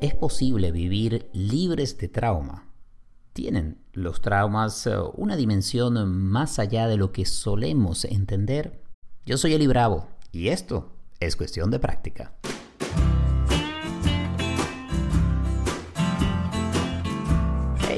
¿Es posible vivir libres de trauma? ¿Tienen los traumas eh, una dimensión más allá de lo que solemos entender? Yo soy Eli Bravo y esto es cuestión de práctica.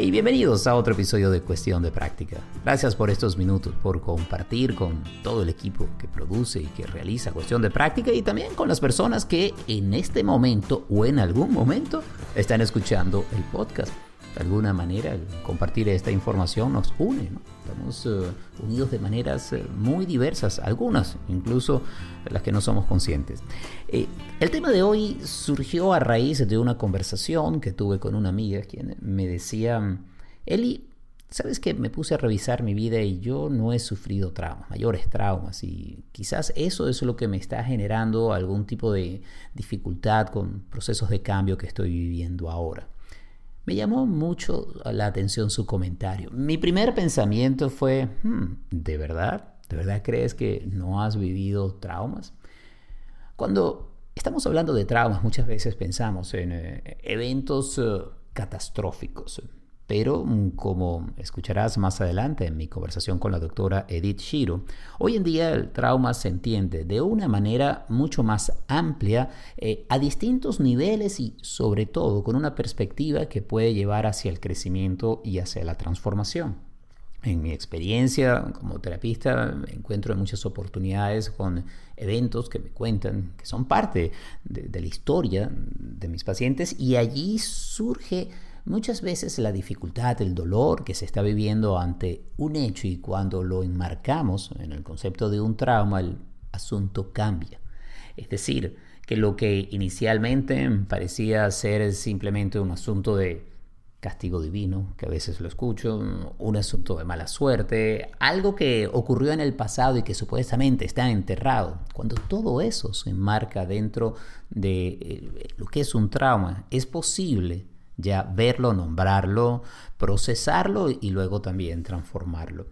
Y bienvenidos a otro episodio de Cuestión de Práctica. Gracias por estos minutos, por compartir con todo el equipo que produce y que realiza Cuestión de Práctica y también con las personas que en este momento o en algún momento están escuchando el podcast de alguna manera compartir esta información nos une. Estamos eh, unidos de maneras eh, muy diversas, algunas incluso las que no somos conscientes. Eh, el tema de hoy surgió a raíz de una conversación que tuve con una amiga quien me decía, Eli, Sabes que me puse a revisar mi vida y yo no he sufrido traumas, mayores traumas, y quizás eso es lo que me está generando algún tipo de dificultad con procesos de cambio que estoy viviendo ahora. Me llamó mucho la atención su comentario. Mi primer pensamiento fue, hmm, ¿de verdad? ¿De verdad crees que no has vivido traumas? Cuando estamos hablando de traumas, muchas veces pensamos en eh, eventos eh, catastróficos, pero mm, como escucharás más adelante en mi conversación con la doctora Edith Shiro, hoy en día el trauma se entiende de una manera mucho más amplia, eh, a distintos niveles y sobre todo con una perspectiva que puede llevar hacia el crecimiento y hacia la transformación. En mi experiencia como terapista me encuentro en muchas oportunidades con eventos que me cuentan que son parte de la historia de mis pacientes y allí surge Muchas veces la dificultad, el dolor que se está viviendo ante un hecho y cuando lo enmarcamos en el concepto de un trauma, el asunto cambia. Es decir, que lo que inicialmente parecía ser simplemente un asunto de castigo divino, que a veces lo escucho, un asunto de mala suerte, algo que ocurrió en el pasado y que supuestamente está enterrado, cuando todo eso se enmarca dentro de eh, lo que es un trauma, es posible ya verlo, nombrarlo, procesarlo y luego también transformarlo.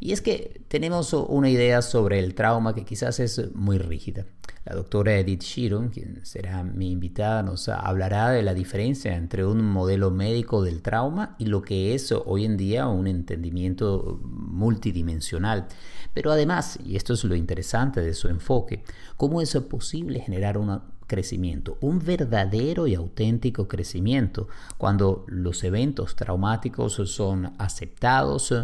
Y es que tenemos una idea sobre el trauma que quizás es muy rígida. La doctora Edith Shiro, quien será mi invitada, nos hablará de la diferencia entre un modelo médico del trauma y lo que es hoy en día un entendimiento multidimensional. Pero además, y esto es lo interesante de su enfoque, cómo es posible generar una crecimiento, un verdadero y auténtico crecimiento, cuando los eventos traumáticos son aceptados,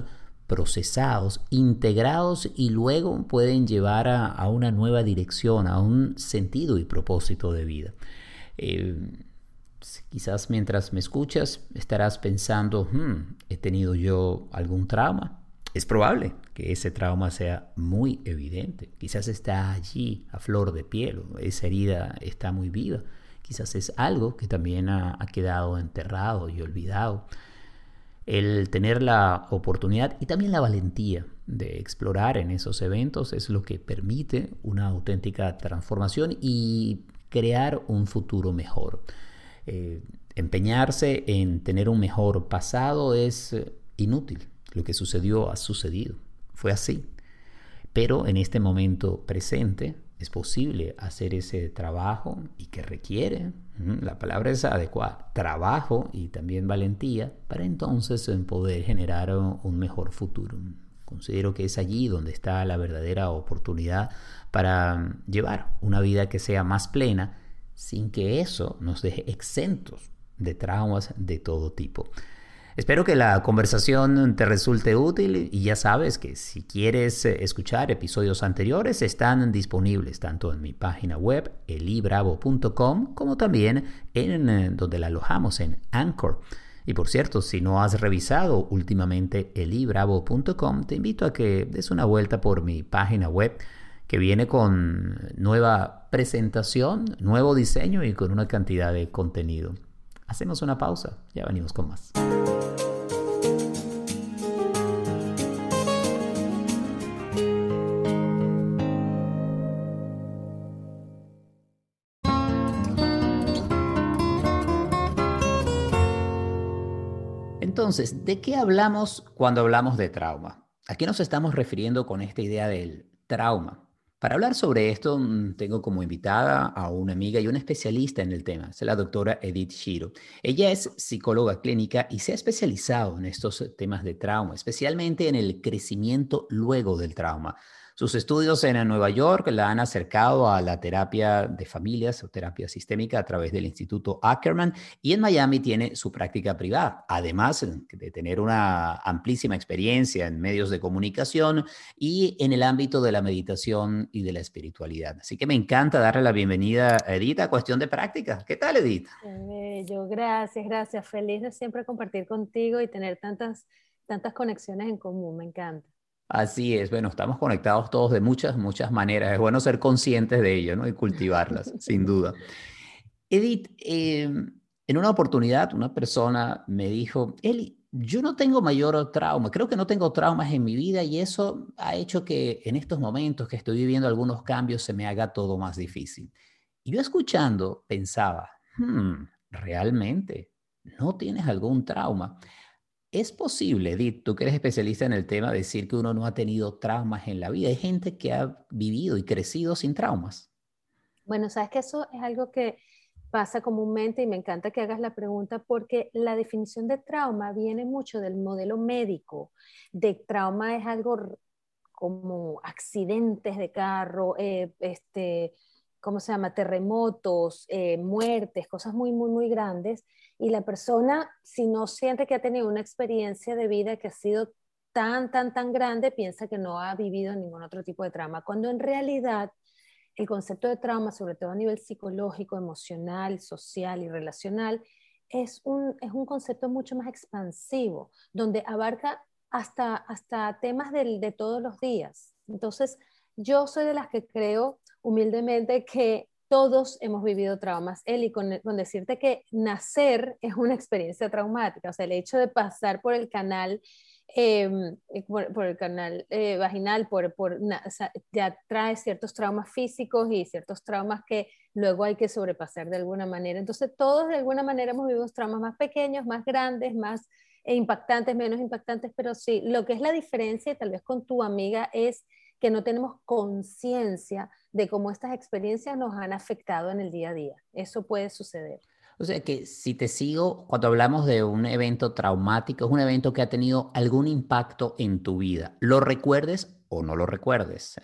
procesados, integrados y luego pueden llevar a, una nueva dirección, a un sentido y propósito de vida. Eh, quizás mientras me escuchas estarás pensando, hmm, ¿he tenido yo algún trauma? Es probable que ese trauma sea muy evidente. Quizás está allí a flor de piel, esa herida está muy viva. Quizás es algo que también ha, quedado enterrado y olvidado. El tener la oportunidad y también la valentía de explorar en esos eventos es lo que permite una auténtica transformación y crear un futuro mejor. Eh, empeñarse en tener un mejor pasado es eh, inútil lo que sucedió ha sucedido. Fue así. Pero en este momento presente es posible hacer ese trabajo y que requiere, la palabra es adecuada, trabajo y también valentía para entonces poder generar un mejor futuro. Considero que es allí donde está la verdadera oportunidad para llevar una vida que sea más plena sin que eso nos deje exentos de traumas de todo tipo. Espero que la conversación te resulte útil y ya sabes que si quieres eh, escuchar episodios anteriores están disponibles tanto en mi página web elibravo.com como también en eh, donde la alojamos en Anchor. Y por cierto, si no has revisado últimamente elibravo.com, te invito a que des una vuelta por mi página web que viene con nueva presentación, nuevo diseño y con una cantidad de contenido. Hacemos una pausa, ya venimos con más. Entonces, ¿de qué hablamos cuando hablamos de trauma? ¿A qué nos estamos refiriendo con esta idea del trauma? Para hablar sobre esto, mm, tengo como invitada a una amiga y una especialista en el tema, es la doctora Edith Shiro. Ella es psicóloga clínica y se ha especializado en estos temas de trauma, especialmente en el crecimiento luego del trauma. Sus estudios en Nueva York la han acercado a la terapia de familias o terapia sistémica a través del Instituto Ackerman y en Miami tiene su práctica privada, además de tener una amplísima experiencia en medios de comunicación y en el ámbito de la meditación y de la espiritualidad. Así que me encanta darle la bienvenida a Edith a Cuestión de Práctica. ¿Qué tal, Edith? Yo, gracias, gracias. Feliz de siempre compartir contigo y tener tantas, tantas conexiones en común. Me encanta. Así es, bueno, estamos conectados todos de muchas, muchas maneras. Es bueno ser conscientes de ello, ¿no? Y cultivarlas, sin duda. Edith, em, en una oportunidad una persona me dijo, Eli, yo no tengo mayor trauma, creo que no tengo traumas en mi vida y eso ha hecho que en estos momentos que estoy viviendo algunos cambios se me haga todo más difícil. Y yo escuchando pensaba, hmm, realmente, ¿no tienes algún trauma? ¿Es posible, Edith, tú que eres especialista en el tema, decir que uno no ha tenido traumas en la vida? Hay gente que ha vivido y crecido sin traumas. Bueno, sabes que eso es algo que pasa comúnmente y me encanta que hagas la pregunta porque la definición de trauma viene mucho del modelo médico. De trauma es algo como accidentes de carro, eh, este, ¿cómo se llama? Terremotos, eh, muertes, cosas muy, muy, muy grandes y la persona, si no siente que ha tenido una experiencia de vida que ha sido tan, tan, tan grande, piensa que no ha vivido ningún otro tipo de trauma, cuando en realidad el concepto de trauma, sobre todo a nivel psicológico, emocional, social y relacional, es un, es un concepto mucho más expansivo, donde abarca hasta, hasta temas de todos los días. Entonces, yo soy de las que creo humildemente que todos hemos vivido traumas. Eli, con, decirte que nacer es una experiencia traumática, o sea, el hecho de pasar por el canal, em, eh, por, el canal eh, vaginal, por, por ya trae ciertos traumas físicos y ciertos traumas que luego hay que sobrepasar de alguna manera. Entonces, todos de alguna manera hemos vivido traumas más pequeños, más grandes, más impactantes, menos impactantes, pero sí, lo que es la diferencia, tal vez con tu amiga, es que no tenemos conciencia de cómo estas experiencias nos han afectado en el día a día. Eso puede suceder. O sea que si te sigo, cuando hablamos de un evento traumático, es un evento que ha tenido algún impacto en tu vida. ¿Lo recuerdes o no lo recuerdes?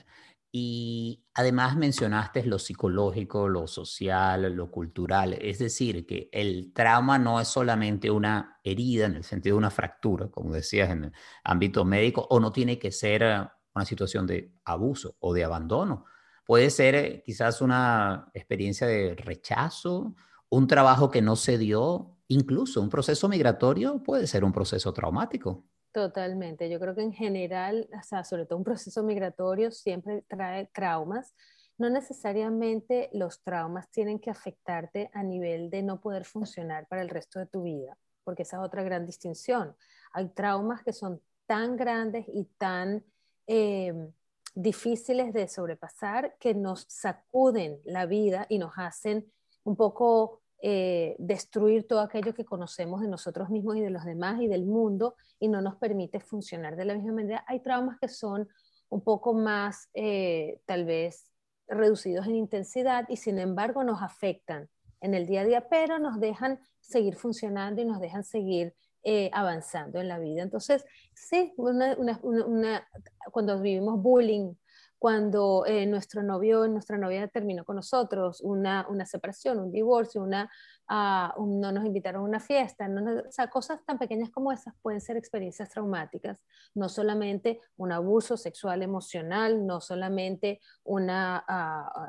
Y además mencionaste lo psicológico, lo social, lo cultural. Es decir, que el trauma no es solamente una herida en el sentido de una fractura, como decías en el ámbito médico, o no tiene que ser una situación de abuso o de abandono. Puede ser eh, quizás una experiencia de rechazo, un trabajo que no se dio, incluso un proceso migratorio puede ser un proceso traumático. Totalmente. Yo creo que en general, o sea, sobre todo un proceso migratorio siempre trae traumas. No necesariamente los traumas tienen que afectarte a nivel de no poder funcionar para el resto de tu vida, porque esa es otra gran distinción. Hay traumas que son tan grandes y tan Em, difíciles de sobrepasar que nos sacuden la vida y nos hacen un poco eh, destruir todo aquello que conocemos de nosotros mismos y de los demás y del mundo y no nos permite funcionar de la misma manera. Hay traumas que son un poco más eh, tal vez reducidos en intensidad y sin embargo nos afectan en el día a día, pero nos dejan seguir funcionando y nos dejan seguir eh, avanzando en la vida. Entonces, sí, cuando vivimos bullying, cuando eh, nuestro novio, nuestra novia terminó con nosotros, una, una separación, un divorcio, una, uh, no nos invitaron a una fiesta, o sea, cosas tan pequeñas como esas pueden ser experiencias traumáticas, no solamente un abuso sexual emocional, no solamente una,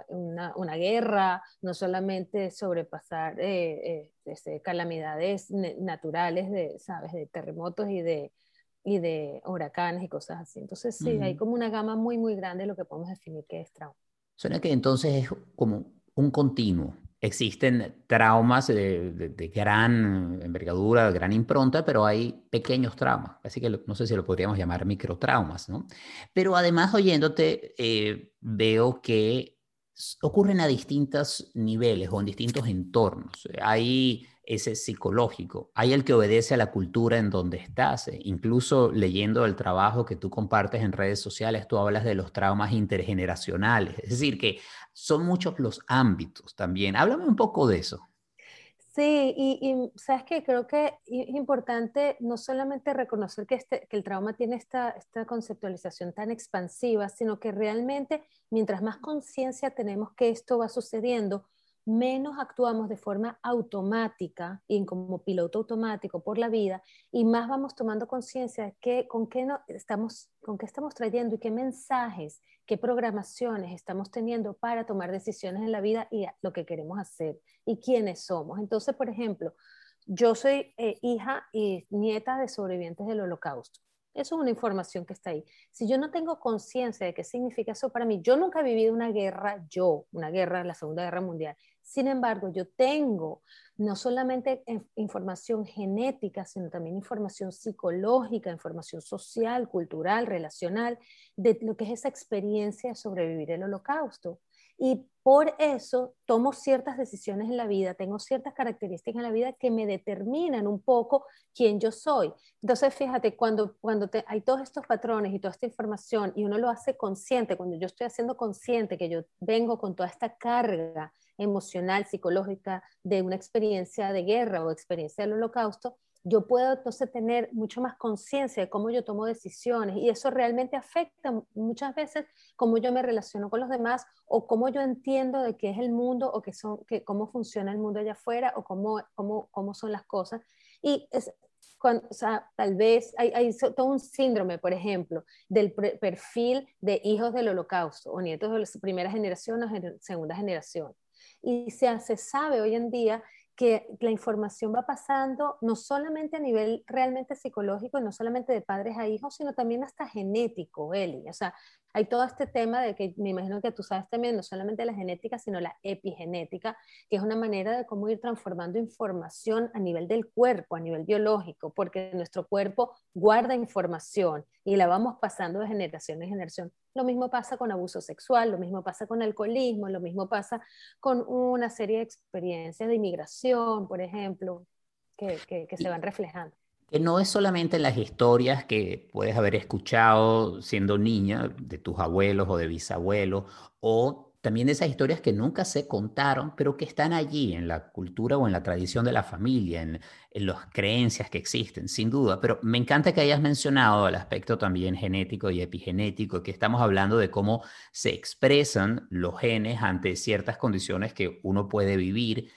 uh, una, una, guerra, no solamente sobrepasar eh, este, calamidades naturales, de, ¿sabes? de terremotos y de y de huracanes y cosas así. Entonces, sí, hay como una gama muy, muy grande de lo que podemos definir que es trauma. Suena que entonces es como un continuo. Existen traumas de, de, gran envergadura, de gran impronta, pero hay pequeños traumas. Así que no sé si lo podríamos llamar microtraumas, ¿no? Pero además, oyéndote, eh, veo que ocurren a distintos niveles o en distintos entornos. Hay ese psicológico. Hay el que obedece a la cultura en donde estás. Eh, incluso leyendo el trabajo que tú compartes en redes sociales, tú hablas de los traumas intergeneracionales. Es decir, que son muchos los ámbitos también. Háblame un poco de eso. Sí, y, sabes que creo que es importante no solamente reconocer que, este, que el trauma tiene esta, esta conceptualización tan expansiva, sino que realmente mientras más conciencia tenemos que esto va sucediendo, menos actuamos de forma automática y como piloto automático por la vida y más vamos tomando conciencia de que, con, qué no, estamos, con qué estamos trayendo y qué mensajes, qué programaciones estamos teniendo para tomar decisiones en la vida y lo que queremos hacer y quiénes somos. Entonces, por ejemplo, yo soy eh, hija y nieta de sobrevivientes del holocausto. Eso es una información que está ahí. Si yo no tengo conciencia de qué significa eso para mí, yo nunca he vivido una guerra, yo, una guerra, la Segunda Guerra Mundial. Sin embargo, yo tengo no solamente información genética, sino también información psicológica, información social, cultural, relacional, de lo que es esa experiencia de sobrevivir el holocausto. Y por eso tomo ciertas decisiones en la vida, tengo ciertas características en la vida que me determinan un poco quién yo soy. Entonces, fíjate, cuando, cuando hay todos estos patrones y toda esta información y uno lo hace consciente, cuando yo estoy haciendo consciente que yo vengo con toda esta carga emocional, psicológica de una experiencia de guerra o experiencia del holocausto, yo puedo entonces tener mucho más conciencia de cómo yo tomo decisiones y eso realmente afecta muchas veces cómo yo me relaciono con los demás o cómo yo entiendo de qué es el mundo o qué son, que, cómo funciona el mundo allá afuera o cómo, cómo, cómo son las cosas. Y es, tal vez hay, todo un síndrome, por ejemplo, del perfil de hijos del holocausto o nietos de la primera generación o segunda generación. Y se, sabe hoy en día que la información va pasando no solamente a nivel realmente psicológico, no solamente de padres a hijos, sino también hasta genético, Eli. O sea, hay todo este tema de que me imagino que tú sabes también, no solamente la genética, sino la epigenética, que es una manera de cómo ir transformando información a nivel del cuerpo, a nivel biológico, porque nuestro cuerpo guarda información y la vamos pasando de generación en generación. Lo mismo pasa con abuso sexual, lo mismo pasa con alcoholismo, lo mismo pasa con una serie de experiencias de inmigración, por ejemplo, que, que se van reflejando que no es solamente las historias que puedes haber escuchado siendo niña de tus abuelos o de bisabuelos, o también esas historias que nunca se contaron, pero que están allí en la cultura o en la tradición de la familia, en, en las creencias que existen, sin duda. Pero me encanta que hayas mencionado el aspecto también genético y epigenético, que estamos hablando de cómo se expresan los genes ante ciertas condiciones que uno puede vivir,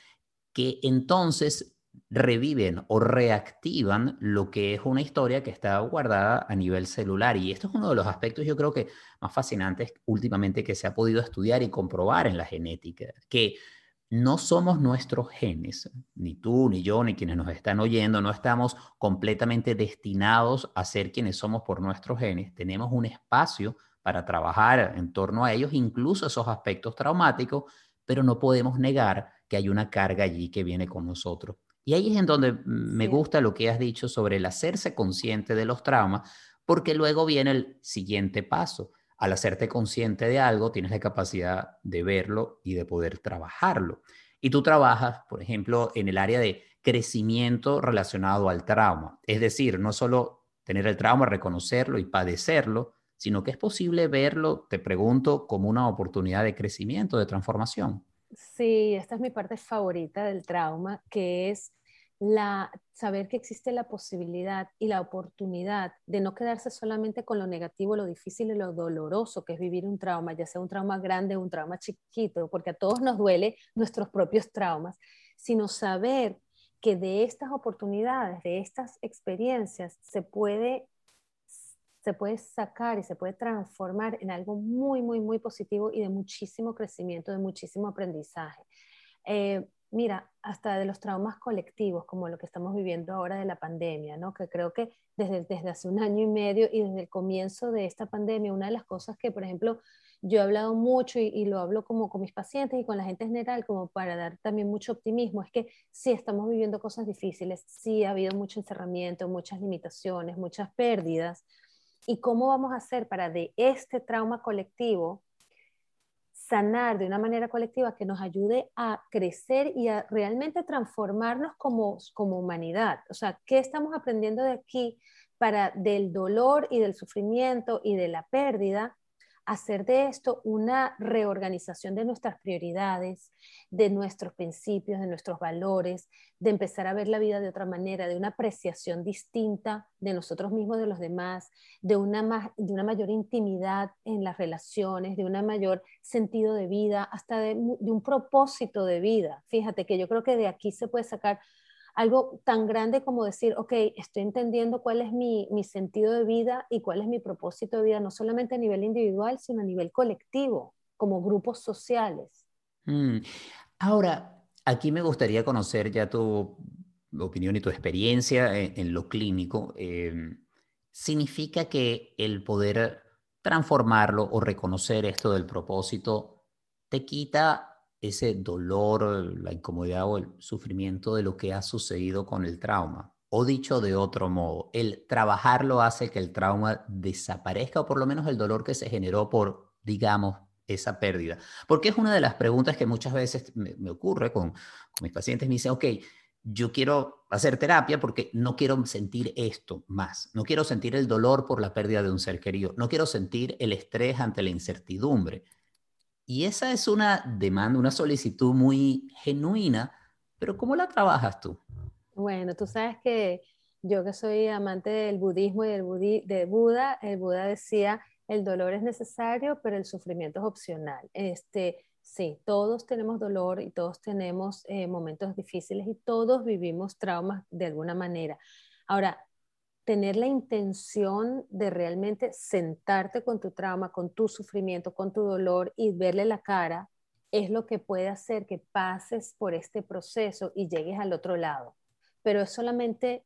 que entonces reviven o reactivan lo que es una historia que está guardada a nivel celular. Y esto es uno de los aspectos, yo creo que más fascinantes últimamente que se ha podido estudiar y comprobar en la genética, que no somos nuestros genes, ni tú, ni yo, ni quienes nos están oyendo, no estamos completamente destinados a ser quienes somos por nuestros genes. Tenemos un espacio para trabajar en torno a ellos, incluso esos aspectos traumáticos, pero no podemos negar que hay una carga allí que viene con nosotros. Y ahí es en donde me gusta lo que has dicho sobre el hacerse consciente de los traumas, porque luego viene el siguiente paso. Al hacerte consciente de algo, tienes la capacidad de verlo y de poder trabajarlo. Y tú trabajas, por ejemplo, en el área de crecimiento relacionado al trauma. Es decir, no solo tener el trauma, reconocerlo y padecerlo, sino que es posible verlo, te pregunto, como una oportunidad de crecimiento, de transformación. Sí, esta es mi parte favorita del trauma, que es la, saber que existe la posibilidad y la oportunidad de no quedarse solamente con lo negativo, lo difícil y lo doloroso que es vivir un trauma, ya sea un trauma grande o un trauma chiquito, porque a todos nos duele nuestros propios traumas, sino saber que de estas oportunidades, de estas experiencias, se puede, se puede sacar y se puede transformar en algo muy, muy, muy positivo y de muchísimo crecimiento, de muchísimo aprendizaje. Eh, mira, hasta de los traumas colectivos, como lo que estamos viviendo ahora de la pandemia, ¿no? que creo que desde, desde hace un año y medio y desde el comienzo de esta pandemia, una de las cosas que, por ejemplo, yo he hablado mucho y, lo hablo como con mis pacientes y con la gente en general, como para dar también mucho optimismo, es que sí estamos viviendo cosas difíciles, sí ha habido mucho encerramiento, muchas limitaciones, muchas pérdidas. ¿Y cómo vamos a hacer para de este trauma colectivo sanar de una manera colectiva que nos ayude a crecer y a realmente transformarnos como, como humanidad. O sea, ¿qué estamos aprendiendo de aquí para del dolor y del sufrimiento y de la pérdida hacer de esto una reorganización de nuestras prioridades, de nuestros principios, de nuestros valores, de empezar a ver la vida de otra manera, de una apreciación distinta de nosotros mismos, de los demás, de una, de una mayor intimidad en las relaciones, de un mayor sentido de vida, hasta de, de un propósito de vida. Fíjate que yo creo que de aquí se puede sacar algo tan grande como decir, ok, estoy entendiendo cuál es mi, sentido de vida y cuál es mi propósito de vida, no solamente a nivel individual, sino a nivel colectivo, como grupos sociales. Mm. Ahora, aquí me gustaría conocer ya tu opinión y tu experiencia en, lo clínico. Em, ¿Significa que el poder transformarlo o reconocer esto del propósito te quita ese dolor, la incomodidad o el sufrimiento de lo que ha sucedido con el trauma. O dicho de otro modo, el trabajarlo hace que el trauma desaparezca o por lo menos el dolor que se generó por, digamos, esa pérdida. Porque es una de las preguntas que muchas veces me, ocurre con, con mis pacientes. Me dicen, ok, yo quiero hacer terapia porque no quiero sentir esto más. No quiero sentir el dolor por la pérdida de un ser querido. No quiero sentir el estrés ante la incertidumbre. Y esa es una demanda, una solicitud muy genuina, pero ¿cómo la trabajas tú? Bueno, tú sabes que yo que soy amante del budismo y del de Buda, el Buda decía, el dolor es necesario, pero el sufrimiento es opcional. Este, sí, todos tenemos dolor y todos tenemos eh, momentos difíciles y todos vivimos traumas de alguna manera. Ahora, tener la intención de realmente sentarte con tu trauma, con tu sufrimiento, con tu dolor y verle la cara, es lo que puede hacer que pases por este proceso y llegues al otro lado. Pero es solamente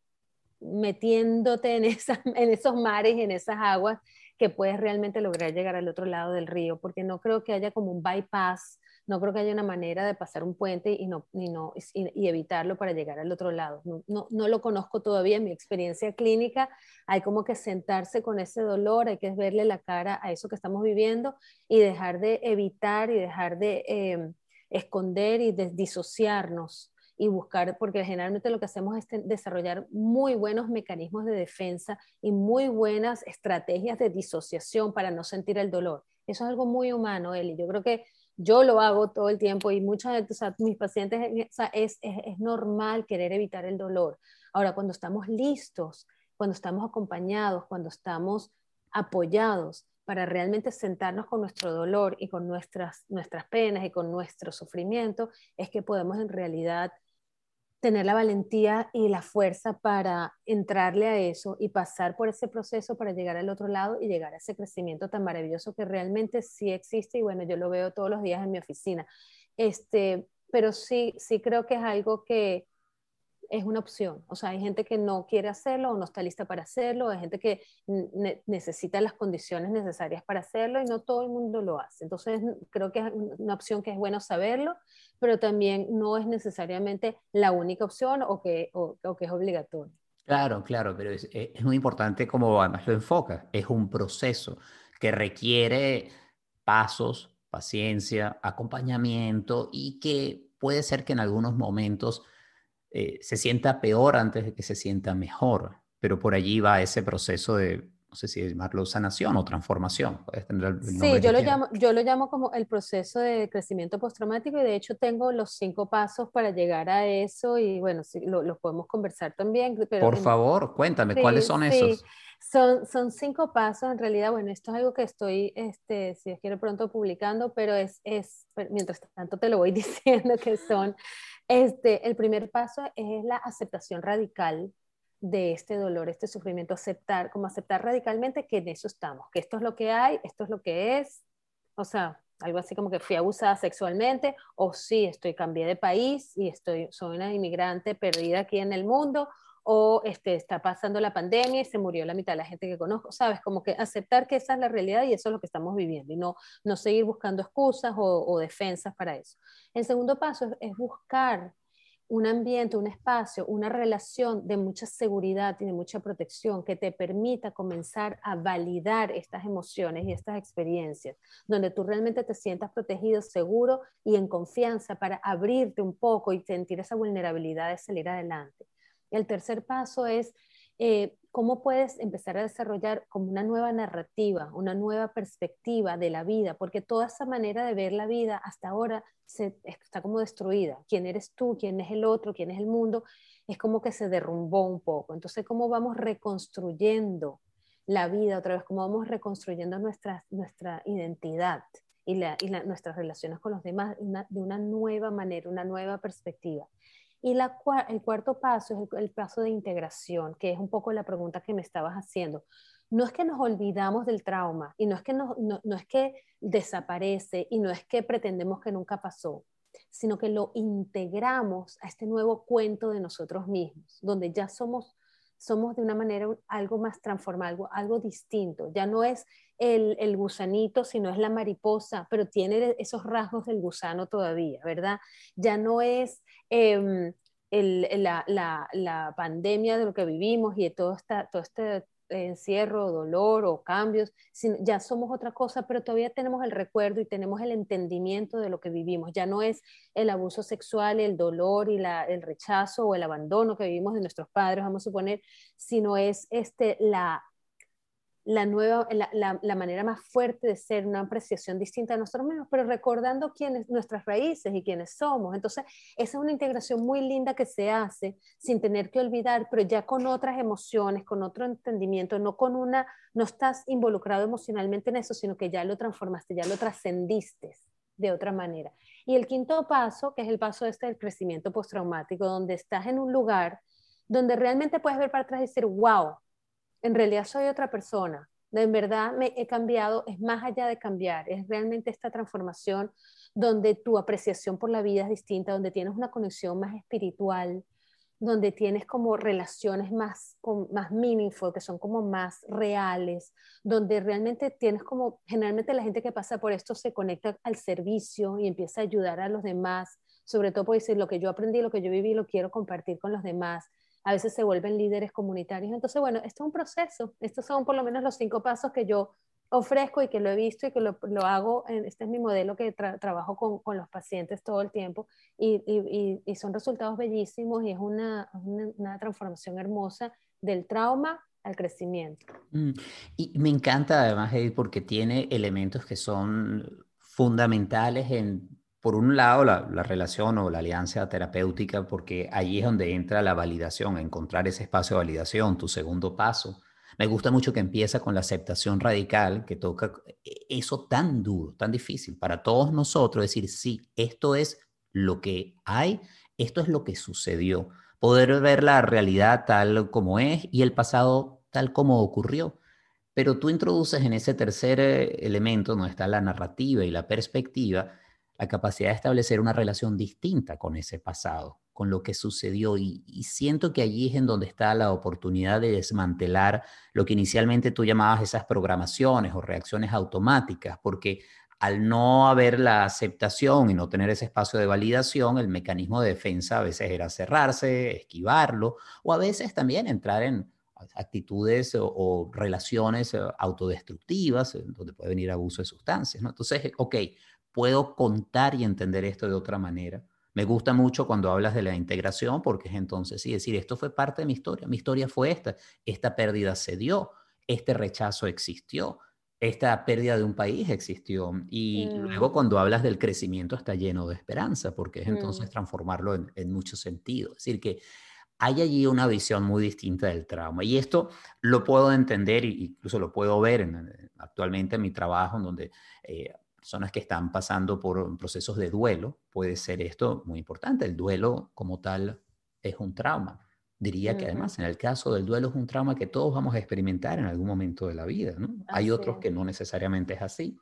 metiéndote en, en esos mares, en esas aguas, que puedes realmente lograr llegar al otro lado del río, porque no creo que haya como un bypass no creo que haya una manera de pasar un puente y, no, y, no, y, evitarlo para llegar al otro lado. No, no, lo conozco todavía en mi experiencia clínica. Hay como que sentarse con ese dolor, hay que verle la cara a eso que estamos viviendo y dejar de evitar y dejar de em, esconder y de disociarnos y buscar, porque generalmente lo que hacemos es desarrollar muy buenos mecanismos de defensa y muy buenas estrategias de disociación para no sentir el dolor. Eso es algo muy humano, Eli. Yo creo que yo lo hago todo el tiempo y muchas de mis pacientes, es, es, normal querer evitar el dolor. Ahora, cuando estamos listos, cuando estamos acompañados, cuando estamos apoyados para realmente sentarnos con nuestro dolor y con nuestras, nuestras penas y con nuestro sufrimiento, es que podemos en realidad tener la valentía y la fuerza para entrarle a eso y pasar por ese proceso para llegar al otro lado y llegar a ese crecimiento tan maravilloso que realmente sí existe y bueno, yo lo veo todos los días en mi oficina. Este, pero sí, sí creo que es algo que, es una opción. O sea, hay gente que no quiere hacerlo o no está lista para hacerlo, hay gente que necesita las condiciones necesarias para hacerlo y no todo el mundo lo hace. Entonces, creo que es una opción que es bueno saberlo, pero también no es necesariamente la única opción o que, o, que es obligatorio. Claro, claro, pero es, es, muy importante como además lo enfoca. Es un proceso que requiere pasos, paciencia, acompañamiento y que puede ser que en algunos momentos eh, se sienta peor antes de que se sienta mejor, pero por allí va ese proceso de, no sé si llamarlo sanación o transformación. sí, yo lo, llamo, yo lo llamo como el proceso de crecimiento postraumático y de hecho tengo los cinco pasos para llegar a eso y bueno, sí, lo, los podemos conversar también. Por favor, cuéntame, ¿cuáles son esos? Son, son cinco pasos, en realidad, bueno, esto es algo que estoy, este, si es quiero pronto publicando, pero es, es, mientras tanto te lo voy diciendo que son este, el primer paso es la aceptación radical de este dolor, este sufrimiento, aceptar, como aceptar radicalmente que en eso estamos, que esto es lo que hay, esto es lo que es, o sea, algo así como que fui abusada sexualmente, o sí, estoy, cambié de país y estoy, soy una inmigrante perdida aquí en el mundo, o este, está pasando la pandemia y se murió la mitad de la gente que conozco, ¿sabes? Como que aceptar que esa es la realidad y eso es lo que estamos viviendo y no, no seguir buscando excusas o, defensas para eso. El segundo paso es, buscar un ambiente, un espacio, una relación de mucha seguridad y de mucha protección que te permita comenzar a validar estas emociones y estas experiencias, donde tú realmente te sientas protegido, seguro y en confianza para abrirte un poco y sentir esa vulnerabilidad de salir adelante. El tercer paso es eh, cómo puedes empezar a desarrollar como una nueva narrativa, una nueva perspectiva de la vida, porque toda esa manera de ver la vida hasta ahora está como destruida. ¿Quién eres tú? ¿Quién es el otro? ¿Quién es el mundo? Es como que se derrumbó un poco. Entonces, ¿cómo vamos reconstruyendo la vida otra vez? ¿Cómo vamos reconstruyendo nuestra, nuestra identidad y, nuestras relaciones con los demás de una nueva manera, una nueva perspectiva? Y el cuarto paso es el, paso de integración, que es un poco la pregunta que me estabas haciendo. No es que nos olvidamos del trauma y no es que, no es que desaparece y no es que pretendemos que nunca pasó, sino que lo integramos a este nuevo cuento de nosotros mismos, donde ya somos somos de una manera algo más transformado, algo, distinto. Ya no es el, el, gusanito, sino es la mariposa, pero tiene esos rasgos del gusano todavía, ¿verdad? Ya no es em, el, la, la, la, pandemia de lo que vivimos y de todo, esta, todo este encierro, dolor o cambios, ya somos otra cosa, pero todavía tenemos el recuerdo y tenemos el entendimiento de lo que vivimos. Ya no es el abuso sexual, el dolor y la, el rechazo o el abandono que vivimos de nuestros padres, vamos a suponer, sino es este, la, la, nueva, la, la, manera más fuerte de ser, una apreciación distinta de nosotros mismos, pero recordando quiénes, nuestras raíces y quiénes somos. Entonces, esa es una integración muy linda que se hace sin tener que olvidar, pero ya con otras emociones, con otro entendimiento, no con una, no estás involucrado emocionalmente en eso, sino que ya lo transformaste, ya lo trascendiste de otra manera. Y el quinto paso, que es el paso este del crecimiento postraumático, donde estás en un lugar donde realmente puedes ver para atrás y decir, wow, en realidad soy otra persona, en verdad me he cambiado, es más allá de cambiar, es realmente esta transformación donde tu apreciación por la vida es distinta, donde tienes una conexión más espiritual, donde tienes como relaciones más, más meaningful, que son como más reales, donde realmente tienes como, generalmente la gente que pasa por esto se conecta al servicio y empieza a ayudar a los demás, sobre todo por decir lo que yo aprendí, lo que yo viví, lo quiero compartir con los demás a veces se vuelven líderes comunitarios. Entonces, bueno, esto es un proceso. Estos son por lo menos los cinco pasos que yo ofrezco y que lo he visto y que lo, lo hago. En, este es mi modelo que trabajo con, con, los pacientes todo el tiempo y, y, y son resultados bellísimos y es una, una, transformación hermosa del trauma al crecimiento. Mm, y me encanta además, Edith, porque tiene elementos que son fundamentales en por un lado, la, relación o la alianza terapéutica, porque allí es donde entra la validación, encontrar ese espacio de validación, tu segundo paso. Me gusta mucho que empieza con la aceptación radical, que toca e, eso tan duro, tan difícil para todos nosotros, decir, sí, esto es lo que hay, esto es lo que sucedió. Poder ver la realidad tal como es y el pasado tal como ocurrió. Pero tú introduces en ese tercer eh, elemento, donde está la narrativa y la perspectiva, la capacidad de establecer una relación distinta con ese pasado, con lo que sucedió. Y, siento que allí es en donde está la oportunidad de desmantelar lo que inicialmente tú llamabas esas programaciones o reacciones automáticas, porque al no haber la aceptación y no tener ese espacio de validación, el mecanismo de defensa a veces era cerrarse, esquivarlo, o a veces también entrar en actitudes o, relaciones eh, autodestructivas, donde puede venir abuso de sustancias. ¿no? Entonces, ok, puedo contar y entender esto de otra manera. Me gusta mucho cuando hablas de la integración porque es entonces, sí, decir, esto fue parte de mi historia, mi historia fue esta, esta pérdida se dio, este rechazo existió, esta pérdida de un país existió. Y luego mm. cuando hablas del crecimiento está lleno de esperanza porque es entonces mm. transformarlo en, en muchos sentidos. Es decir, que hay allí una visión muy distinta del trauma. Y esto lo puedo entender, incluso lo puedo ver en, actualmente en mi trabajo, en donde eh, personas que están pasando por procesos de duelo, puede ser esto muy importante. El duelo como tal es un trauma. Diría que además en el caso del duelo es un trauma que todos vamos a experimentar en algún momento de la vida. Hay otros que no necesariamente es así.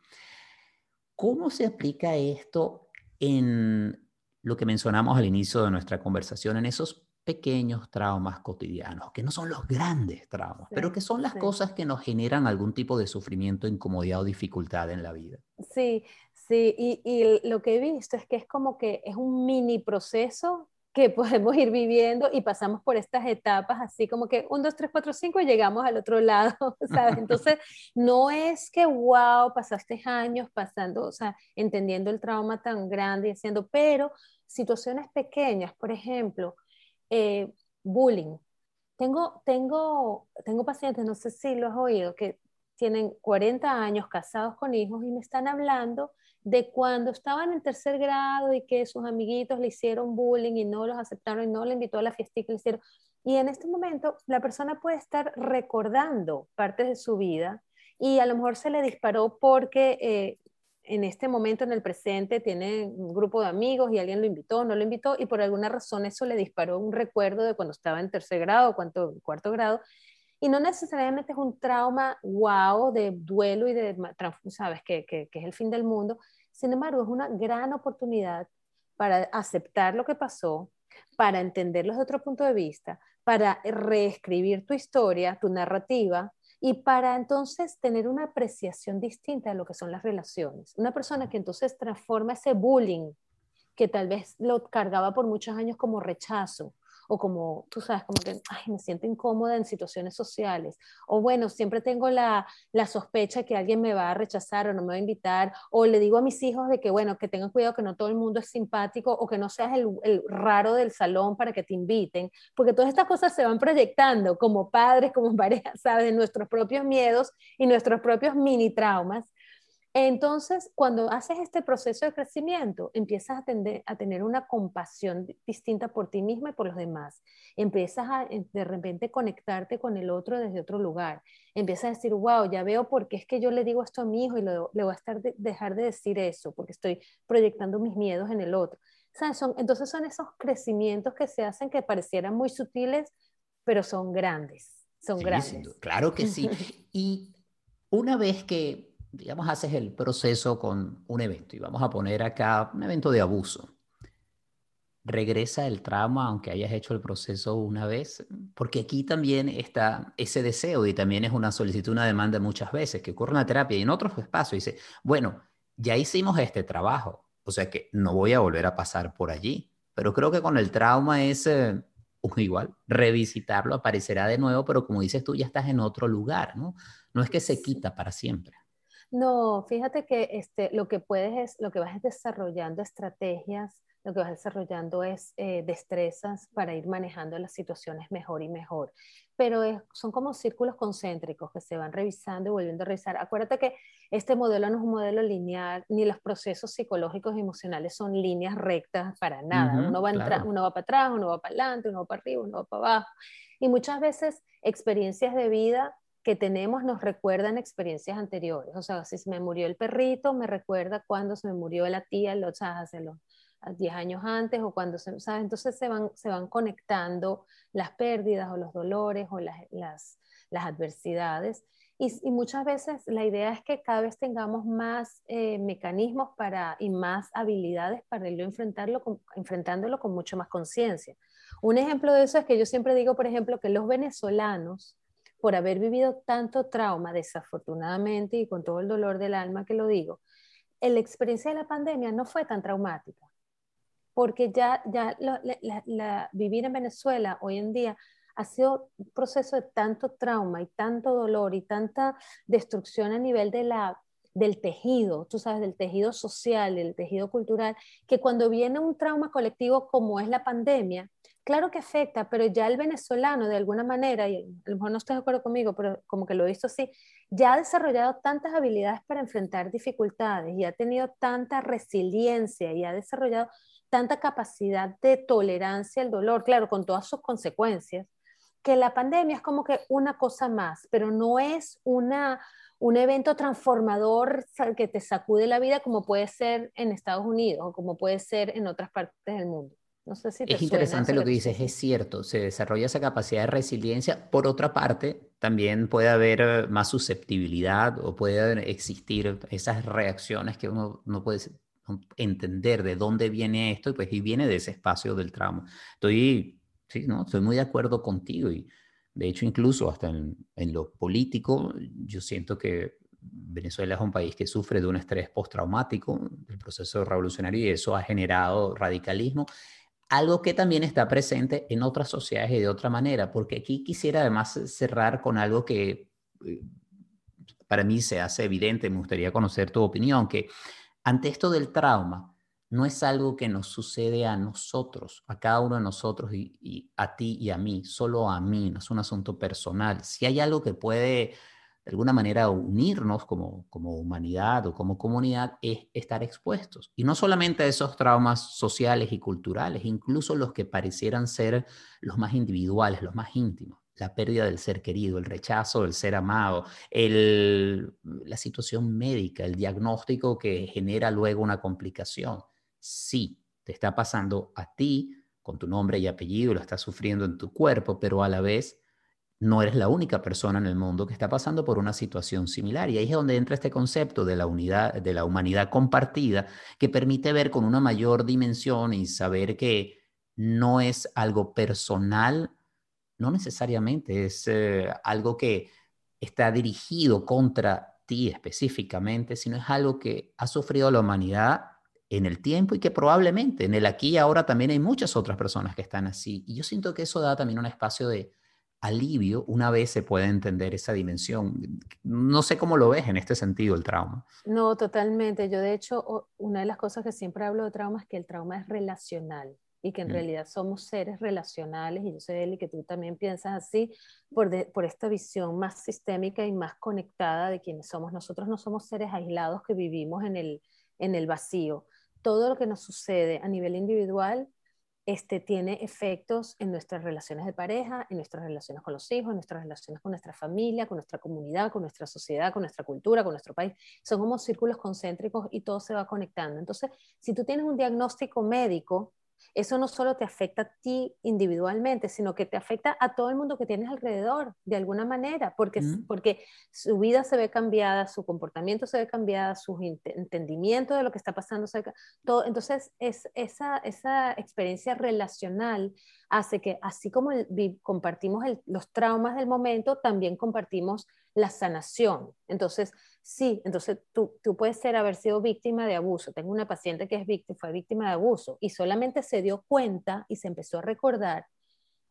¿Cómo se aplica esto en lo que mencionamos al inicio de nuestra conversación, en esos pequeños traumas cotidianos, que no son los grandes traumas, pero que son las cosas que nos generan algún tipo de sufrimiento, incomodidad o dificultad en la vida. Sí, sí, y, y, lo que he visto es que es como que es un mini proceso que podemos ir viviendo y pasamos por estas etapas así como que un, dos, tres, cuatro, cinco y llegamos al otro lado, ¿sabes? Entonces, no es que, wow, pasaste años pasando, o sea, entendiendo el trauma tan grande y haciendo, pero situaciones pequeñas, por ejemplo, eh, bullying. Tengo, tengo, tengo pacientes, no sé si lo has oído, que tienen 40 años casados con hijos y me están hablando de cuando estaban en tercer grado y que sus amiguitos le hicieron bullying y no los aceptaron y no le invitó a la fiesta que le hicieron. Y en este momento la persona puede estar recordando partes de su vida y a lo mejor se le disparó porque eh, en este momento, en el presente, tiene un grupo de amigos y alguien lo invitó, no lo invitó y por alguna razón eso le disparó un recuerdo de cuando estaba en tercer grado, cuarto, cuarto grado y no necesariamente es un trauma wow de duelo y de, sabes, que, que, que es el fin del mundo. Sin embargo, es una gran oportunidad para aceptar lo que pasó, para entenderlo desde otro punto de vista, para reescribir tu historia, tu narrativa, y para entonces tener una apreciación distinta de lo que son las relaciones. Una persona que entonces transforma ese bullying que tal vez lo cargaba por muchos años como rechazo o como, tú sabes, como que, ay, me siento incómoda en situaciones sociales, o bueno, siempre tengo la, la sospecha que alguien me va a rechazar o no me va a invitar, o le digo a mis hijos de que, bueno, que tengan cuidado que no todo el mundo es simpático o que no seas el, el raro del salón para que te inviten, porque todas estas cosas se van proyectando como padres, como parejas, ¿sabes? Nuestros propios miedos y nuestros propios mini traumas entonces, cuando haces este proceso de crecimiento, empiezas a, a, tener una compasión distinta por ti misma y por los demás. Empiezas a de repente conectarte con el otro desde otro lugar. Empiezas a decir, wow, ya veo por qué es que yo le digo esto a mi hijo y le, voy a estar dejar de decir eso, porque estoy proyectando mis miedos en el otro. Son, entonces son esos crecimientos que se hacen que parecieran muy sutiles, pero son grandes. Son grandes. Claro que sí. y una vez que digamos, haces el proceso con un evento, y vamos a poner acá un evento de abuso. Regresa el trauma aunque hayas hecho el proceso una vez, porque aquí también está ese deseo y también es una solicitud, una demanda muchas veces, que ocurre en la terapia y en otros espacios. Dice, bueno, ya hicimos este trabajo, o sea que no voy a volver a pasar por allí, pero creo que con el trauma es eh, igual, revisitarlo, aparecerá de nuevo, pero como dices tú, ya estás en otro lugar, ¿no? No es que se quita para siempre. No, fíjate que este, lo que puedes es, lo que vas es desarrollando estrategias, lo que vas desarrollando es eh, destrezas para ir manejando las situaciones mejor y mejor. Pero son como círculos concéntricos que se van revisando y volviendo a revisar. Acuérdate que este modelo no es un modelo lineal, ni los procesos psicológicos y emocionales son líneas rectas para nada. uno, va uno va para atrás, uno va para adelante, uno va para arriba, uno va para abajo. Y muchas veces experiencias de vida que tenemos nos recuerdan experiencias anteriores. O sea, si se me murió el perrito, me recuerda cuando se me murió la tía, los, hace los 10 años antes o cuando se, ¿sabes? Entonces se van, se van conectando las pérdidas o los dolores o las, las, las adversidades. Y, y, muchas veces la idea es que cada vez tengamos más eh, mecanismos para, y más habilidades para irlo enfrentarlo enfrentándolo con mucho más conciencia. Un ejemplo de eso es que yo siempre digo, por ejemplo, que los venezolanos por haber vivido tanto trauma, desafortunadamente, y con todo el dolor del alma que lo digo, la experiencia de la pandemia no fue tan traumática, porque ya, ya la, vivir en Venezuela hoy en día ha sido un proceso de tanto trauma y tanto dolor y tanta destrucción a nivel de la, del tejido, tú sabes, del tejido social, del tejido cultural, que cuando viene un trauma colectivo como es la pandemia, claro que afecta, pero ya el venezolano de alguna manera, y a lo mejor no estás de acuerdo conmigo, pero como que lo he visto así, ya ha desarrollado tantas habilidades para enfrentar dificultades y ha tenido tanta resiliencia y ha desarrollado tanta capacidad de tolerancia al dolor, claro, con todas sus consecuencias, que la pandemia es como que una cosa más, pero no es una, un evento transformador que te sacude la vida como puede ser en Estados Unidos o como puede ser en otras partes del mundo es interesante lo que dices, es cierto, se desarrolla esa capacidad de resiliencia. Por otra parte, también puede haber eh, más susceptibilidad o puede existir esas reacciones que uno no puede entender de dónde viene esto, y pues y viene de ese espacio del trauma. Estoy, sí, ¿no? Estoy muy de acuerdo contigo y de hecho incluso hasta en, en lo político, yo siento que Venezuela es un país que sufre de un estrés postraumático del proceso revolucionario y eso ha generado radicalismo algo que también está presente en otras sociedades y de otra manera, porque aquí quisiera además cerrar con algo que eh, para mí se hace evidente, me gustaría conocer tu opinión, que ante esto del trauma, no es algo que nos sucede a nosotros, a cada uno de nosotros y, a ti y a mí, solo a mí, no es un asunto personal. Si hay algo que puede de alguna manera unirnos como, como humanidad o como comunidad es estar expuestos. Y no solamente a esos traumas sociales y culturales, incluso los que parecieran ser los más individuales, los más íntimos. La pérdida del ser querido, el rechazo del ser amado, el, la situación médica, el diagnóstico que genera luego una complicación. Sí, te está pasando a ti con tu nombre y apellido, lo estás sufriendo en tu cuerpo, pero a la vez no eres la única persona en el mundo que está pasando por una situación similar. Y ahí es donde entra este concepto de la unidad, de la humanidad compartida, que permite ver con una mayor dimensión y saber que no es algo personal, no necesariamente es eh, algo que está dirigido contra ti específicamente, sino es algo que ha sufrido la humanidad en el tiempo y que probablemente en el aquí y ahora también hay muchas otras personas que están así. Y yo siento que eso da también un espacio de, alivio una vez se puede entender esa dimensión. No sé cómo lo ves en este sentido el trauma. No, totalmente. Yo de hecho, una de las cosas que siempre hablo de trauma es que el trauma es relacional y que en mm. realidad somos seres relacionales y yo sé, Eli, que tú también piensas así por, por esta visión más sistémica y más conectada de quienes somos. Nosotros no somos seres aislados que vivimos en el, en el vacío. Todo lo que nos sucede a nivel individual este, tiene efectos en nuestras relaciones de pareja, en nuestras relaciones con los hijos, en nuestras relaciones con nuestra familia, con nuestra comunidad, con nuestra sociedad, con nuestra cultura, con nuestro país. Son como círculos concéntricos y todo se va conectando. Entonces, si tú tienes un diagnóstico médico, eso no solo te afecta a ti individualmente, sino que te afecta a todo el mundo que tienes alrededor, de alguna manera, porque, porque su vida se ve cambiada, su comportamiento se ve cambiada, su entendimiento de lo que está pasando, todo. Entonces, es, esa, esa experiencia relacional hace que, así como compartimos los traumas del momento, también compartimos la sanación. Entonces, sí, entonces tú, tú puedes ser haber sido víctima de abuso. Tengo una paciente que es víctima, fue víctima de abuso y solamente se dio cuenta y se empezó a recordar.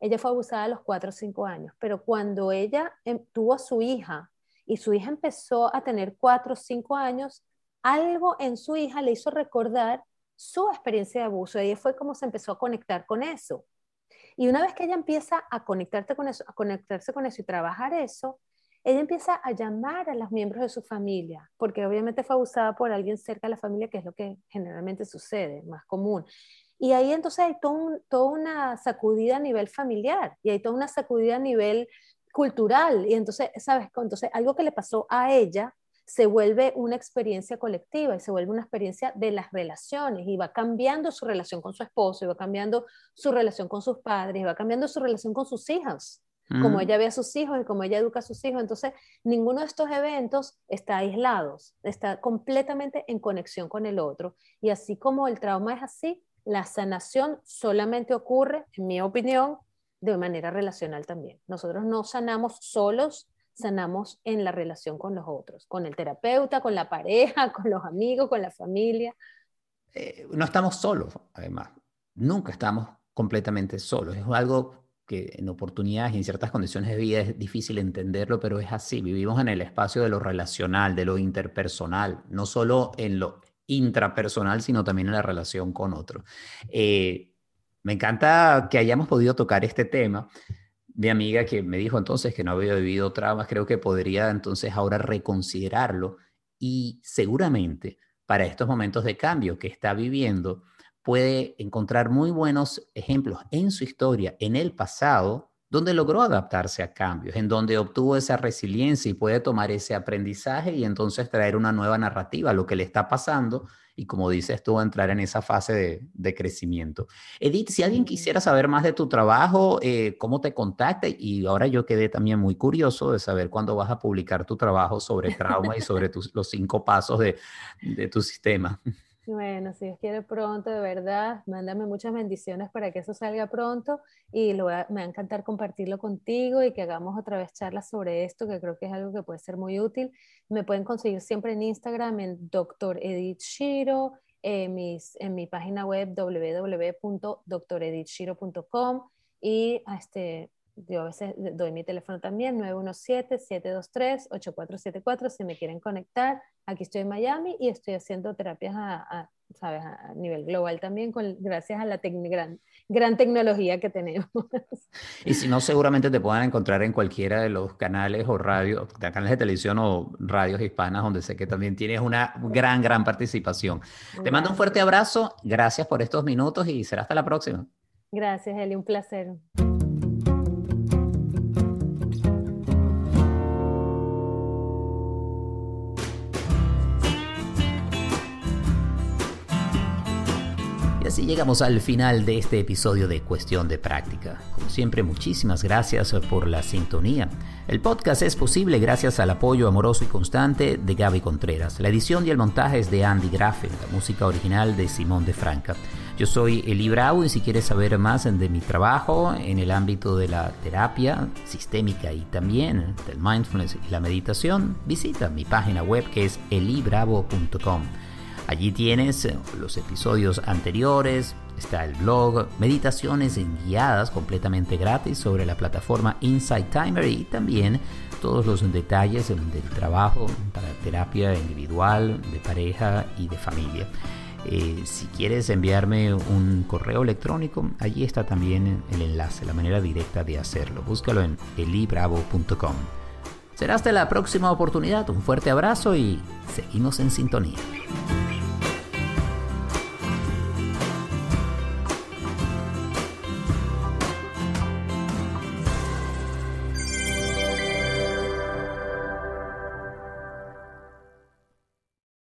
Ella fue abusada a los 4 o 5 años, pero cuando ella em, tuvo a su hija y su hija empezó a tener 4 o 5 años, algo en su hija le hizo recordar su experiencia de abuso. Ella fue como se empezó a conectar con eso. Y una vez que ella empieza a, conectarte con eso, a conectarse con eso y trabajar eso, ella empieza a llamar a los miembros de su familia, porque obviamente fue abusada por alguien cerca de la familia, que es lo que generalmente sucede, más común. Y ahí entonces hay toda una sacudida a nivel familiar y hay toda una sacudida a nivel cultural. Y entonces, ¿sabes? Entonces, algo que le pasó a ella se vuelve una experiencia colectiva y se vuelve una experiencia de las relaciones y va cambiando su relación con su esposo, y va cambiando su relación con sus padres, y va cambiando su relación con sus hijas como ella ve a sus hijos y como ella educa a sus hijos. Entonces, ninguno de estos eventos está aislado, está completamente en conexión con el otro. Y así como el trauma es así, la sanación solamente ocurre, en mi opinión, de manera relacional también. Nosotros no sanamos solos, sanamos en la relación con los otros, con el terapeuta, con la pareja, con los amigos, con la familia. Eh, no estamos solos, además. Nunca estamos completamente solos. Es algo que en oportunidades y en ciertas condiciones de vida es difícil entenderlo, pero es así. Vivimos en el espacio de lo relacional, de lo interpersonal, no solo en lo intrapersonal, sino también en la relación con otro. Eh, me encanta que hayamos podido tocar este tema. Mi amiga que me dijo entonces que no había vivido traumas, creo que podría entonces ahora reconsiderarlo y seguramente para estos momentos de cambio que está viviendo, puede encontrar muy buenos ejemplos en su historia, en el pasado, donde logró adaptarse a cambios, en donde obtuvo esa resiliencia y puede tomar ese aprendizaje y entonces traer una nueva narrativa a lo que le está pasando y como dices tú, entrar en esa fase de, crecimiento. Edith, si alguien quisiera saber más de tu trabajo, eh, ¿cómo te contacta? Y ahora yo quedé también muy curioso de saber cuándo vas a publicar tu trabajo sobre trauma y sobre los cinco pasos de, de tu sistema. Bueno, si Dios quiere pronto, de verdad, mándame muchas bendiciones para que eso salga pronto y me va a encantar compartirlo contigo y que hagamos otra vez charlas sobre esto, que creo que es algo que puede ser muy útil. Me pueden conseguir siempre en Instagram en Dr. Edith Shiro, en, mis, en mi página web www.doctoredithshiro.com y este, yo a veces doy mi teléfono también, 917-723-8474, si me quieren conectar. Aquí estoy en Miami y estoy haciendo terapias a, ¿sabes? a nivel global también, con, gracias a la gran, gran tecnología que tenemos. Y si no, seguramente te puedan encontrar en cualquiera de los canales o radios, canales de televisión o radios hispanas, donde sé que también tienes una gran, gran participación. Te mando un fuerte abrazo, gracias por estos minutos y será hasta la próxima. Gracias, Eli, un placer. Así llegamos al final de este episodio de Cuestión de Práctica. Como siempre, muchísimas gracias por la sintonía. El podcast es posible gracias al apoyo amoroso y constante de Gaby Contreras. La edición y el montaje es de Andy Graffen, la música original de Simón de Franca. Yo soy Eli Brau y si quieres saber más de mi trabajo en el ámbito de la terapia sistémica y también del mindfulness y la meditación, visita mi página web que es elibravo.com. Allí tienes eh, los episodios anteriores, está el blog, meditaciones guiadas completamente gratis sobre la plataforma Insight Timer y también todos los detalles del trabajo para terapia individual, de pareja y de familia. Eh, si quieres enviarme un correo electrónico, allí está también el enlace, la manera directa de hacerlo. Búscalo en elibravo.com. Será hasta la próxima oportunidad. Un fuerte abrazo y seguimos en sintonía.